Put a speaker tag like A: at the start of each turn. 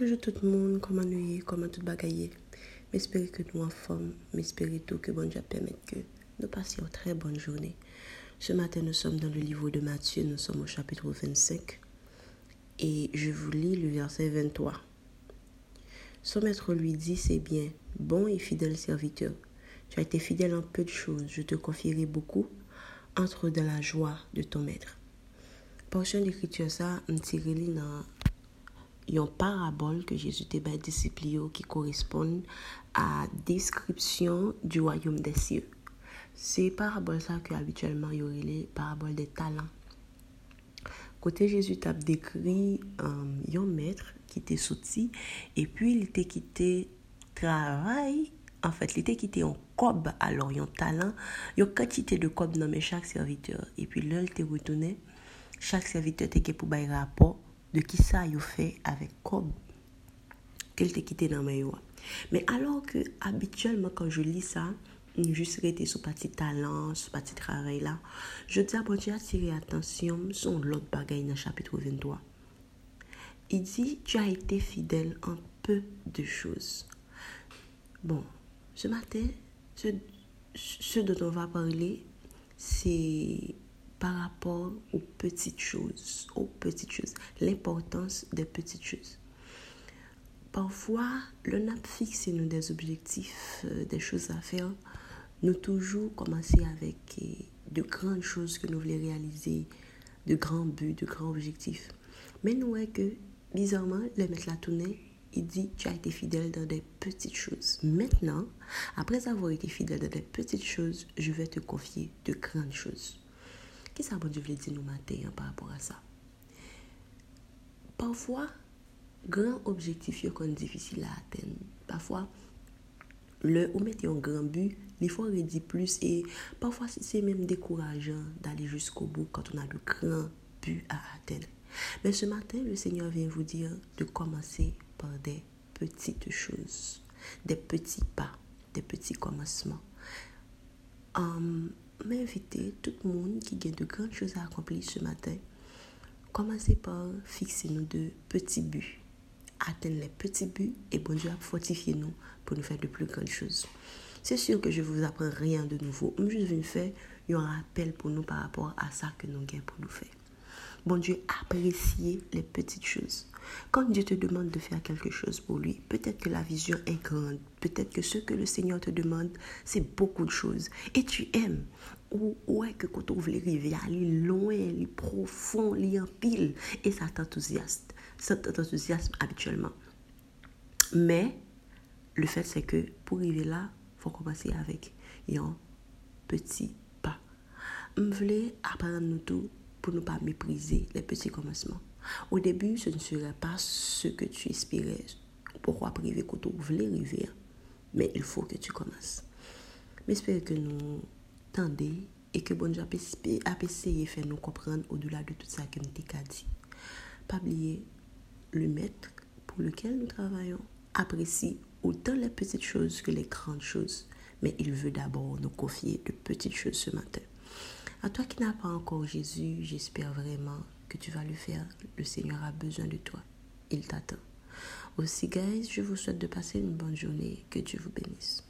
A: Bonjour tout le monde, comment nous y comment tout bagaille. J'espère que nous en forme, j'espère tout que bon Dieu permette que nous passions une très bonne journée. Ce matin, nous sommes dans le livre de Matthieu, nous sommes au chapitre 25 et je vous lis le verset 23. Son maître lui dit, c'est bien, bon et fidèle serviteur. Tu as été fidèle en peu de choses, je te confierai beaucoup. Entre dans la joie de ton maître. Portion d'écriture ça, tiré dans yon parabol ke Jezu te bay disiplio ki koresponde a deskripsyon di wayoum de sye. Se parabol sa ki abituelman yorele parabol de talan. Kote Jezu tap dekri um, euh, yon mètre ki te soti epi li te kite travay En fèt, fait, li te kite yon kob alor, yon talan, yon katite de kob nanme chak serviteur. E pi lèl te wotounen, chak serviteur te ke pou bay rapor de qui ça a fait avec comme qu'elle t'a quitté dans mes Mais alors que habituellement quand je lis ça, juste rester sur petit talent, sur petit travail là, je dis à bon Dieu attirer attention sur l'autre bagaille dans le chapitre 23. Il dit, tu as été fidèle en peu de choses. Bon, ce matin, ce dont on va parler, c'est par rapport aux petites choses, aux petites choses, l'importance des petites choses. Parfois, le NAP fixe nous des objectifs, euh, des choses à faire. Nous toujours commencer avec euh, de grandes choses que nous voulons réaliser, de grands buts, de grands objectifs. Mais nous voyons que, bizarrement, le maître tournée, il dit, tu as été fidèle dans des petites choses. Maintenant, après avoir été fidèle dans des petites choses, je vais te confier de grandes choses. Qu'est-ce que bon Dieu veut dire nous matin hein, par rapport à ça? Parfois, grand objectif est difficile à atteindre. Parfois, le ou mettez un grand but, il faut redire plus et parfois c'est même décourageant d'aller jusqu'au bout quand on a de grands buts à atteindre. Mais ce matin, le Seigneur vient vous dire de commencer par des petites choses, des petits pas, des petits commencements. Um, m'inviter tout le monde qui a de grandes choses à accomplir ce matin. Commencez par fixer nos deux petits buts. Atteindre les petits buts et bon Dieu a fortifié nous pour nous faire de plus grandes choses. C'est sûr que je ne vous apprends rien de nouveau. Je venir faire un rappel pour nous par rapport à ça que nous avons pour nous faire. Bon Dieu, appréciez les petites choses. Quand Dieu te demande de faire quelque chose pour lui, peut-être que la vision est grande, peut-être que ce que le Seigneur te demande, c'est beaucoup de choses. Et tu aimes. Ou ouais que quand on veut arriver, aller loin, aller profond, aller en pile. Et ça t'enthousiasme. Ça t'enthousiasme habituellement. Mais le fait, c'est que pour arriver là, faut commencer avec un petit pas. Je voulais apprendre nous tout pour ne pas mépriser les petits commencements. Au début, ce ne serait pas ce que tu espérais. Pourquoi priver quand tu voulais arriver Mais il faut que tu commences. J'espère que nous tendez et que bon Dieu a essayé de nous comprendre au-delà de tout ça que nous t'ai dit. Pas oublier le maître pour lequel nous travaillons apprécie autant les petites choses que les grandes choses. Mais il veut d'abord nous confier de petites choses ce matin. À toi qui n'as pas encore Jésus, j'espère vraiment que tu vas le faire. Le Seigneur a besoin de toi. Il t'attend. Aussi, guys, je vous souhaite de passer une bonne journée. Que Dieu vous bénisse.